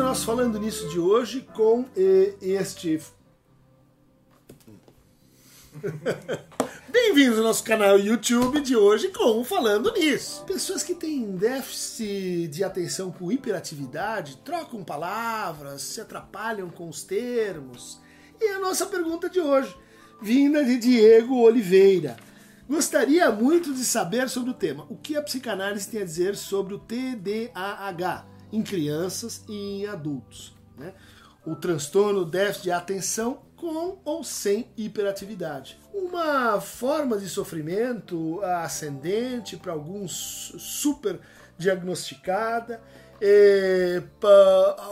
ao nosso Falando Nisso de hoje com eh, este. Bem-vindos ao nosso canal YouTube de hoje com Falando Nisso. Pessoas que têm déficit de atenção com hiperatividade trocam palavras, se atrapalham com os termos. E a nossa pergunta de hoje, vinda de Diego Oliveira. Gostaria muito de saber sobre o tema. O que a psicanálise tem a dizer sobre o TDAH em crianças e em adultos? Né? O transtorno déficit de atenção com ou sem hiperatividade. Uma forma de sofrimento ascendente para alguns super diagnosticada. É,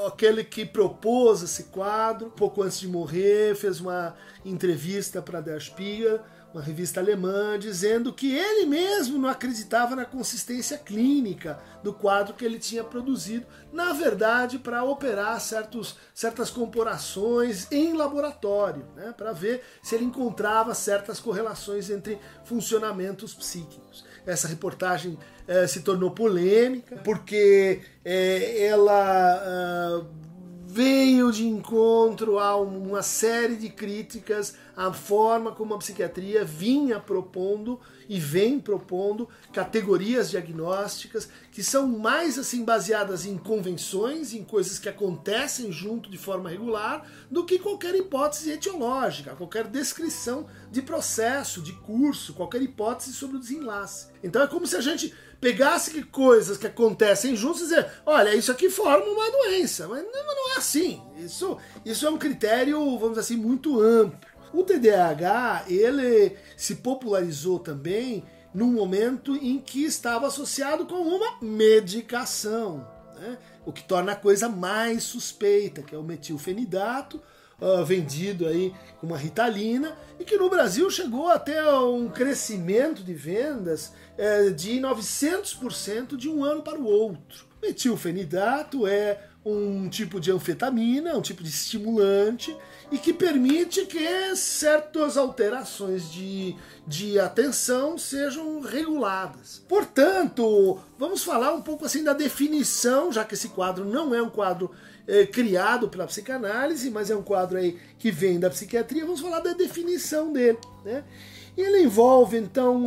aquele que propôs esse quadro, pouco antes de morrer, fez uma entrevista para Der Spiegel uma revista alemã, dizendo que ele mesmo não acreditava na consistência clínica do quadro que ele tinha produzido, na verdade, para operar certos, certas comparações em laboratório, né, para ver se ele encontrava certas correlações entre funcionamentos psíquicos. Essa reportagem eh, se tornou polêmica porque eh, ela. Ah, veio de encontro a uma série de críticas à forma como a psiquiatria vinha propondo e vem propondo categorias diagnósticas que são mais assim baseadas em convenções, em coisas que acontecem junto de forma regular, do que qualquer hipótese etiológica, qualquer descrição de processo, de curso, qualquer hipótese sobre o desenlace. Então é como se a gente pegasse que coisas que acontecem juntos e dizer, olha, isso aqui forma uma doença. Mas não, não, é assim. Isso, isso é um critério, vamos dizer assim, muito amplo. O TDAH, ele se popularizou também num momento em que estava associado com uma medicação, né? o que torna a coisa mais suspeita, que é o metilfenidato, uh, vendido aí com uma ritalina, e que no Brasil chegou até um crescimento de vendas uh, de 900% de um ano para o outro. Metilfenidato é um tipo de anfetamina, um tipo de estimulante, e que permite que certas alterações de, de atenção sejam reguladas. Portanto, vamos falar um pouco assim da definição, já que esse quadro não é um quadro é, criado pela psicanálise, mas é um quadro aí que vem da psiquiatria, vamos falar da definição dele. Né? Ele envolve, então,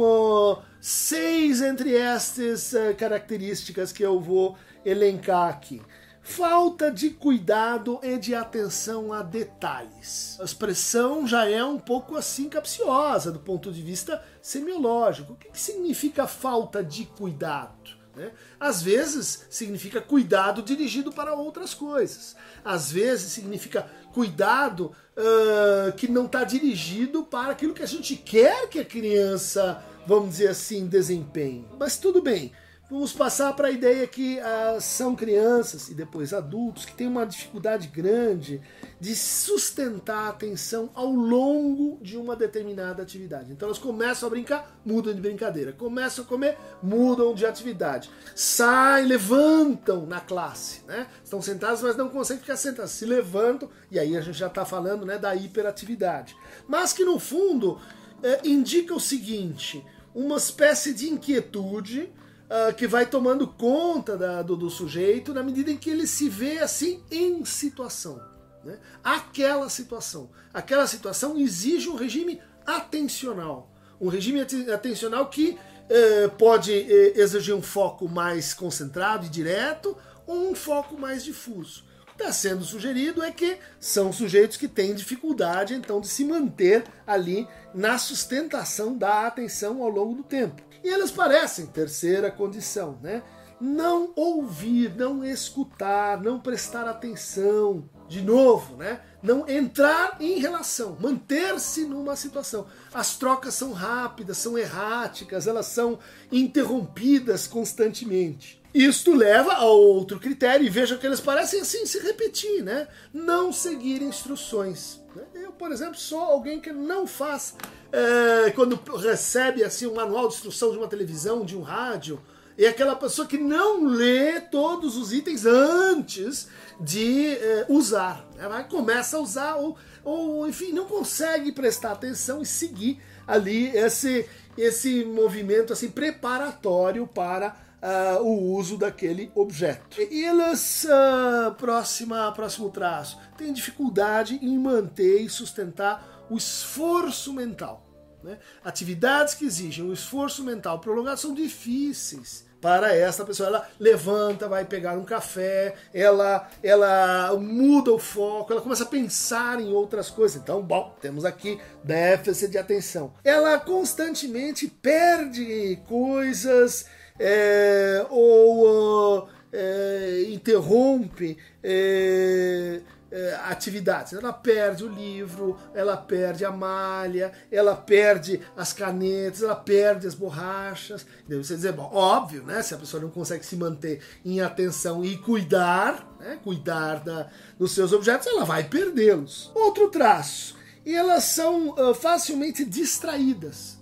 seis entre estas uh, características que eu vou elencar aqui. Falta de cuidado e de atenção a detalhes. A expressão já é um pouco assim capciosa do ponto de vista semiológico. O que, que significa falta de cuidado? Né? Às vezes significa cuidado dirigido para outras coisas. Às vezes significa cuidado uh, que não está dirigido para aquilo que a gente quer que a criança, vamos dizer assim, desempenhe. Mas tudo bem. Vamos passar para a ideia que ah, são crianças e depois adultos que têm uma dificuldade grande de sustentar a atenção ao longo de uma determinada atividade. Então elas começam a brincar, mudam de brincadeira. Começam a comer, mudam de atividade. Saem, levantam na classe. Né? Estão sentados, mas não conseguem ficar sentados. Se levantam, e aí a gente já está falando né, da hiperatividade. Mas que no fundo eh, indica o seguinte: uma espécie de inquietude uh, que vai tomando conta da, do, do, sujeito na medida em que ele se vê assim em situação. Né? Aquela situação. Aquela situação exige um regime atencional. Um regime atencional que uh, pode uh, exigir um foco mais concentrado e direto ou um foco mais difuso está sendo sugerido é que são sujeitos que têm dificuldade então de se manter ali na sustentação da atenção ao longo do tempo. E elas parecem, terceira condição, né? Não ouvir, não escutar, não prestar atenção, de novo, né? Não entrar em relação, manter-se numa situação. As trocas são rápidas, são erráticas, elas são interrompidas constantemente. Isto leva a outro critério, e veja que eles parecem assim se repetir, né? Não seguir instruções. Eu, por exemplo, sou alguém que não faz é, quando recebe assim um manual de instrução de uma televisão, de um rádio, é aquela pessoa que não lê todos os itens antes de é, usar. Né? Começa a usar ou, ou, enfim, não consegue prestar atenção e seguir ali esse, esse movimento assim preparatório para uh, o uso daquele objeto. Eles, uh, próxima, próximo traço, têm dificuldade em manter e sustentar o esforço mental. Né? Atividades que exigem um esforço mental prolongado são difíceis para essa pessoa. Ela levanta, vai pegar um café, ela, ela muda o foco, ela começa a pensar em outras coisas. Então, bom, temos aqui déficit de atenção. Ela constantemente perde coisas é, ou uh, é, interrompe. É, é, atividades. Ela perde o livro, ela perde a malha, ela perde as canetas, ela perde as borrachas. Deve você dizer, bom, óbvio, né? Se a pessoa não consegue se manter em atenção e cuidar, né, cuidar da, dos seus objetos, ela vai perdê-los. Outro traço, e elas são uh, facilmente distraídas.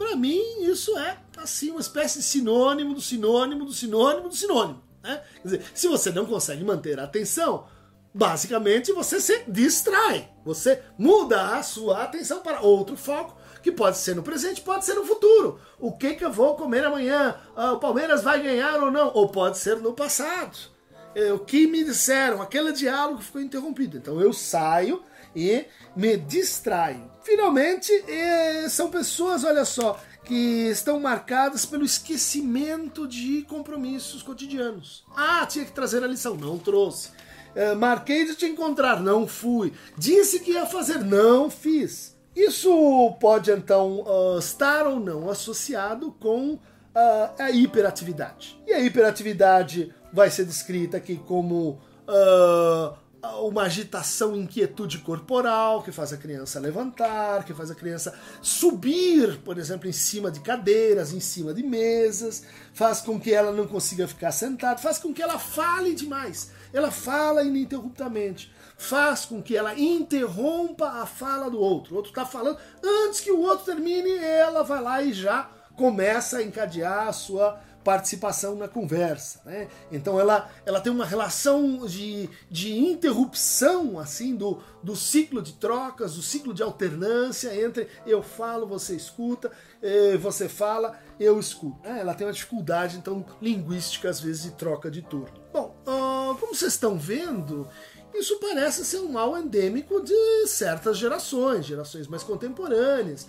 Para mim, isso é assim uma espécie de sinônimo do sinônimo do sinônimo do sinônimo. Né? Quer dizer, se você não consegue manter a atenção, Basicamente, você se distrai. Você muda a sua atenção para outro foco, que pode ser no presente, pode ser no futuro. O que, que eu vou comer amanhã? Ah, o Palmeiras vai ganhar ou não? Ou pode ser no passado. É, o que me disseram? Aquele diálogo ficou interrompido. Então eu saio e me distraio. Finalmente, são pessoas, olha só, que estão marcadas pelo esquecimento de compromissos cotidianos. Ah, tinha que trazer a lição, não trouxe. É, marquei de te encontrar, não fui. Disse que ia fazer, não fiz. Isso pode então uh, estar ou não associado com uh, a hiperatividade. E a hiperatividade vai ser descrita aqui como uh, uma agitação, inquietude corporal que faz a criança levantar, que faz a criança subir, por exemplo, em cima de cadeiras, em cima de mesas, faz com que ela não consiga ficar sentada, faz com que ela fale demais. Ela fala ininterruptamente, faz com que ela interrompa a fala do outro. O outro está falando, antes que o outro termine, ela vai lá e já começa a encadear a sua participação na conversa. Né? Então ela, ela tem uma relação de, de interrupção assim do, do ciclo de trocas, do ciclo de alternância entre eu falo, você escuta, você fala, eu escuto. Né? Ela tem uma dificuldade então linguística às vezes de troca de turno. Bom, como vocês estão vendo, isso parece ser um mal endêmico de certas gerações, gerações mais contemporâneas,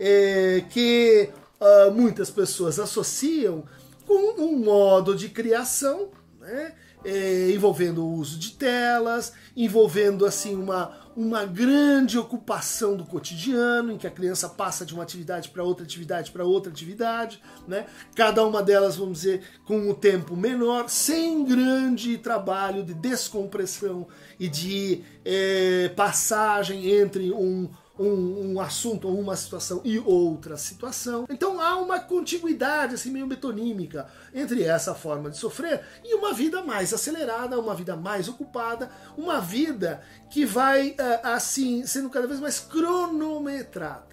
eh, que uh, muitas pessoas associam com um modo de criação, né? É, envolvendo o uso de telas, envolvendo assim uma, uma grande ocupação do cotidiano, em que a criança passa de uma atividade para outra atividade para outra atividade, né? cada uma delas, vamos dizer, com um tempo menor, sem grande trabalho de descompressão e de é, passagem entre um, um, um, assunto ou uma situação e outra situação. Então há uma contiguidade assim meio metonímica entre essa forma de sofrer e uma vida mais acelerada, uma vida mais ocupada, uma vida que vai eh, assim sendo cada vez mais cronometrada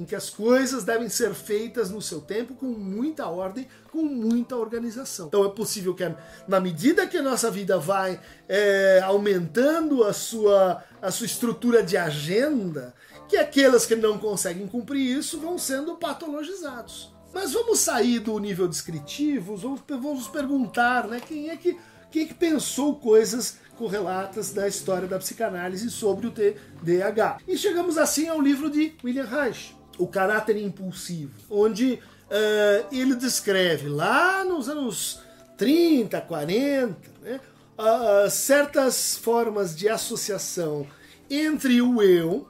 em que as coisas devem ser feitas no seu tempo com muita ordem, com muita organização. Então é possível que, na medida que a nossa vida vai é, aumentando a sua, a sua estrutura de agenda, que aqueles que não conseguem cumprir isso vão sendo patologizados. Mas vamos sair do nível descritivo, vamos, perguntar né, quem, é que, quem é que pensou coisas correlatas da história da psicanálise sobre o TDAH. E chegamos assim ao livro de William Reich, O Caráter Impulsivo, onde uh, ele descreve lá nos anos 30, 40, né, uh, certas formas de associação entre o eu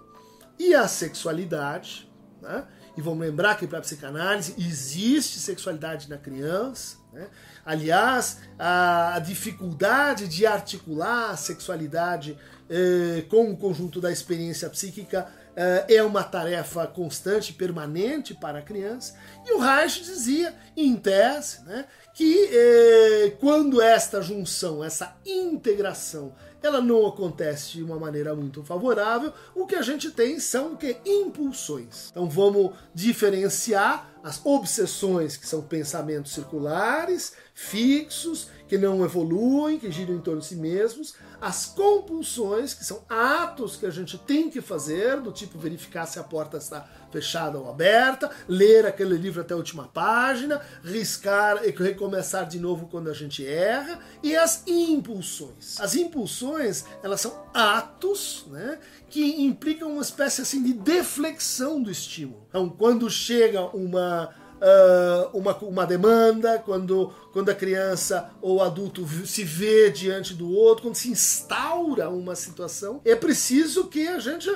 e a sexualidade. Né? E vamos lembrar que para a psicanálise existe sexualidade na criança. Né? Aliás, a dificuldade de articular a sexualidade eh, com o conjunto da experiência psíquica eh, é uma tarefa constante, permanente para a criança. E o Reich dizia, em tese, né, que eh, quando esta junção, essa integração ela não acontece de uma maneira muito favorável. O que a gente tem são que impulsões. Então vamos diferenciar as obsessões, que são pensamentos circulares, fixos, que não evoluem, que giram em torno de si mesmos, as compulsões, que são atos que a gente tem que fazer, do tipo verificar se a porta está fechada ou aberta, ler aquele livro até a última página, riscar e recomeçar de novo quando a gente erra, e as impulsões. As impulsões, elas são atos, né, que implicam uma espécie assim de deflexão do estímulo. Então, quando chega uma uh, uma, uma demanda, quando, quando a criança ou adulto se vê diante do outro, quando se instaura uma situação, é preciso que a gente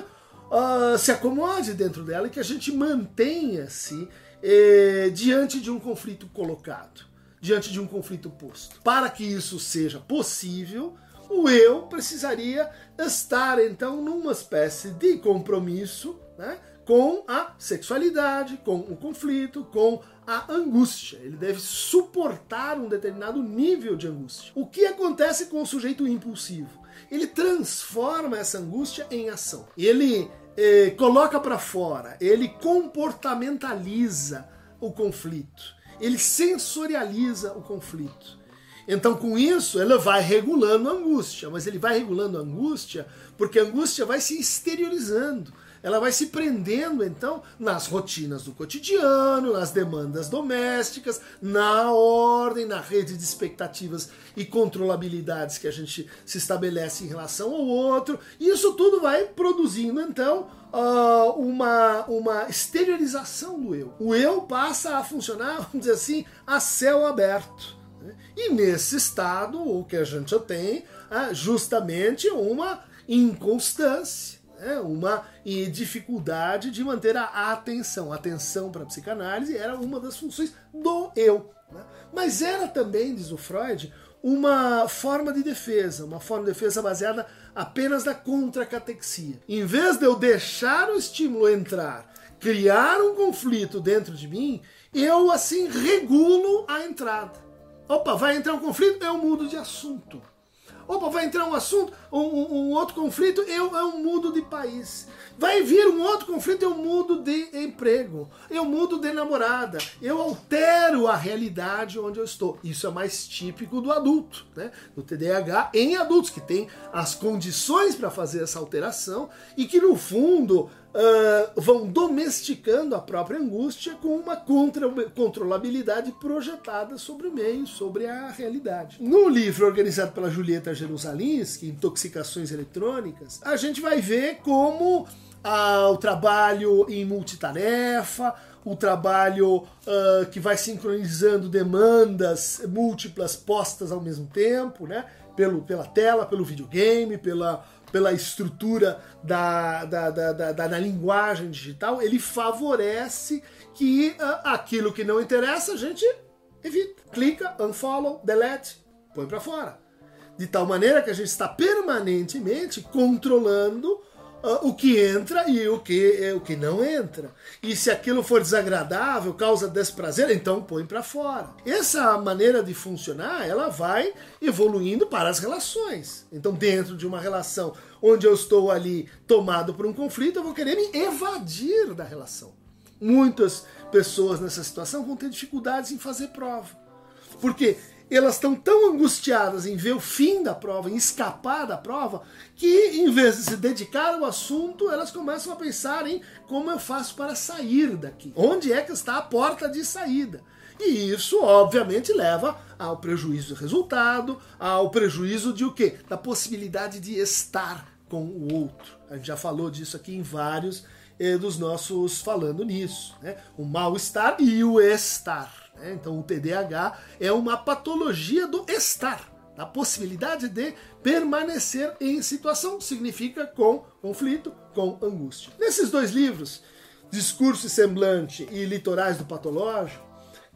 uh, se acomode dentro dela e que a gente mantenha-se eh, diante de um conflito colocado, diante de um conflito posto. Para que isso seja possível, o eu precisaria estar então numa espécie de compromisso, né? com a sexualidade, com o conflito, com a angústia. Ele deve suportar um determinado nível de angústia. O que acontece com o sujeito impulsivo? Ele transforma essa angústia em ação. Ele eh, coloca para fora, ele comportamentaliza o conflito, ele sensorializa o conflito. Então, com isso, ele vai regulando a angústia, mas ele vai regulando a angústia porque a angústia vai se exteriorizando ela vai se prendendo então nas rotinas do cotidiano, nas demandas domésticas, na ordem, na rede de expectativas e controlabilidades que a gente se estabelece em relação ao outro. E isso tudo vai produzindo então uh, uma, uma exteriorização do eu. O eu passa a funcionar, vamos dizer assim, a céu aberto. Né? E nesse estado, o que a gente tem é justamente uma inconstância né, uma dificuldade de manter a atenção. A atenção para a psicanálise era uma das funções do eu. Né? Mas era também, diz o Freud, uma forma de defesa, uma forma de defesa baseada apenas na contracatexia. Em vez de eu deixar o estímulo entrar, criar um conflito dentro de mim, eu assim regulo a entrada. Opa, vai entrar um conflito, eu mudo de assunto. Opa, vai entrar um assunto, um, um, outro conflito, eu, eu mudo de país. Vai vir um outro conflito, eu mudo de emprego, eu mudo de namorada, eu altero a realidade onde eu estou. Isso é mais típico do adulto, né? do TDAH em adultos, que tem as condições para fazer essa alteração e que, no fundo, uh, vão domesticando a própria angústia com uma contra controlabilidade projetada sobre o meio, sobre a realidade. No livro organizado pela Julieta Jerusalinski, Intoxicações Eletrônicas, a gente vai ver como uh, o trabalho em multitarefa, o trabalho uh, que vai sincronizando demandas múltiplas postas ao mesmo tempo, né? Pelo, pela tela, pelo videogame, pela pela estrutura da, da, da, da, da linguagem digital, ele favorece que uh, aquilo que não interessa a gente evita. Clica, unfollow, delete, põe para fora. De tal maneira que a gente está permanentemente controlando o que entra e o que, o que não entra. E se aquilo for desagradável, causa desprazer, então põe para fora. Essa maneira de funcionar, ela vai evoluindo para as relações. Então, dentro de uma relação onde eu estou ali tomado por um conflito, eu vou querer me evadir da relação. Muitas pessoas nessa situação vão ter dificuldades em fazer prova. Porque elas estão tão angustiadas em ver o fim da prova, em escapar da prova, que em vez de se dedicar ao assunto, elas começam a pensar em como eu faço para sair daqui. Onde é que está a porta de saída? E isso, obviamente, leva ao prejuízo do resultado, ao prejuízo de o quê? Da possibilidade de estar com o outro. A gente já falou disso aqui em vários eh, dos nossos falando nisso. Né? O mal-estar e o estar. Né? Então, o TDAH é uma patologia do estar, da possibilidade de permanecer em situação, significa com conflito, com angústia. Nesses dois livros, Discurso e Semblante e Litorais do Patológico,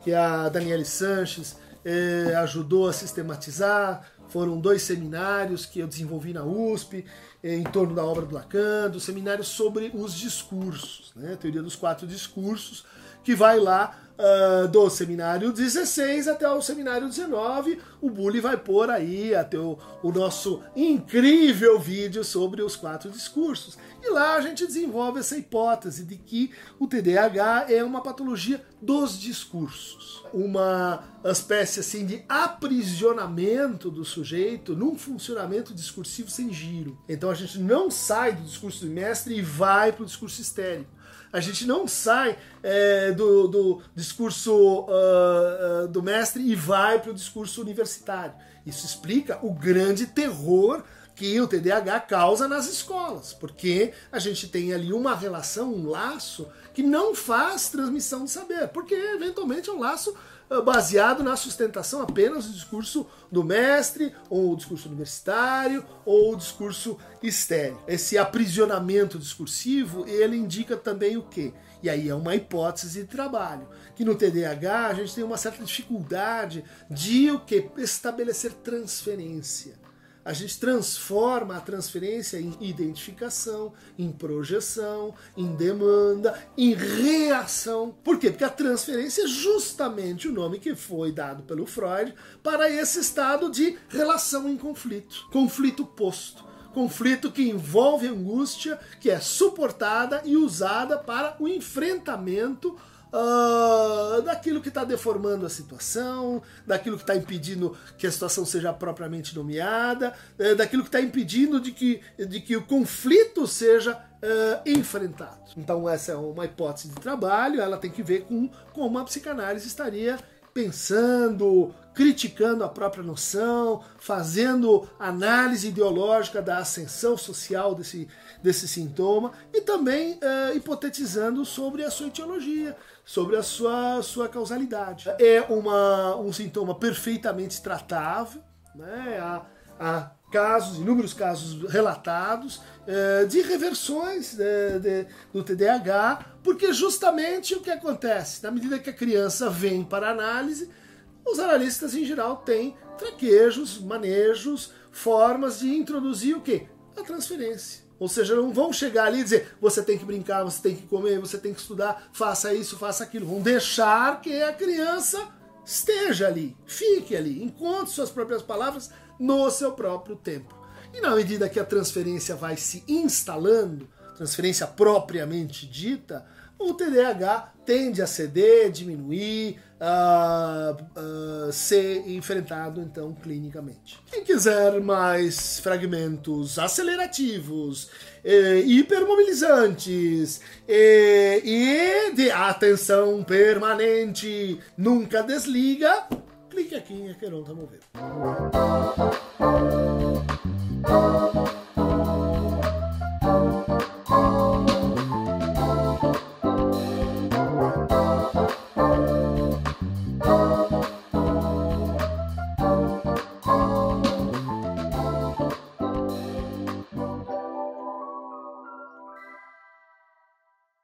que a Daniele Sanches eh, ajudou a sistematizar, foram dois seminários que eu desenvolvi na USP em torno da obra do Lacan, do seminário sobre os discursos, né? teoria dos quatro discursos, que vai lá uh, do seminário 16 até o seminário 19. O Bully vai pôr aí até o, o nosso incrível vídeo sobre os quatro discursos. E lá a gente desenvolve essa hipótese de que o TDAH é uma patologia dos discursos, uma espécie assim de aprisionamento do sujeito num funcionamento discursivo sem giro. Então a gente não sai do discurso do mestre e vai para o discurso histérico. A gente não sai é, do, do, discurso uh, uh, do mestre e vai para o discurso universitário. Isso explica o grande terror que o TDAH causa nas escolas, porque a gente tem ali uma relação, um laço que não faz transmissão de saber, porque eventualmente é um laço baseado na sustentação apenas do discurso do mestre, ou o discurso universitário, ou o discurso estéreo. Esse aprisionamento discursivo, ele indica também o quê? E aí é uma hipótese de trabalho, que no TDAH a gente tem uma certa dificuldade de o que? Estabelecer transferência a gente transforma a transferência em identificação, em projeção, em demanda, em reação. Por quê? Porque a transferência é justamente o nome que foi dado pelo Freud para esse estado de relação em conflito, conflito posto conflito que envolve angústia, que é suportada e usada para o enfrentamento uh, daquilo que está deformando a situação, daquilo que está impedindo que a situação seja propriamente nomeada, uh, daquilo que está impedindo de que, de que o conflito seja uh, enfrentado. Então, essa é uma hipótese de trabalho, ela tem que ver com como a psicanálise estaria pensando, criticando a própria noção, fazendo análise ideológica da ascensão social desse, desse sintoma e também uh, hipotetizando sobre a sua etiologia, sobre a sua, sua causalidade. É uma, um sintoma perfeitamente tratável, né? há, há casos, inúmeros casos relatados uh, de reversões de, do TDAH, porque justamente o que acontece, na medida que a criança vem para análise, os analistas em geral têm traquejos, manejos, formas de introduzir o que? A transferência. Ou seja, não vão chegar ali e dizer você tem que brincar, você tem que comer, você tem que estudar, faça isso, faça aquilo. Vão deixar que a criança esteja ali, fique ali, encontre suas próprias palavras no seu próprio tempo. E na medida que a transferência vai se instalando, transferência propriamente dita, o TDAH tende a ceder, diminuir, a, a ser enfrentado então clinicamente. Quem quiser mais fragmentos acelerativos, eh, hipermobilizantes eh, e de atenção permanente, nunca desliga, clique aqui em Aqueron Tá Movendo.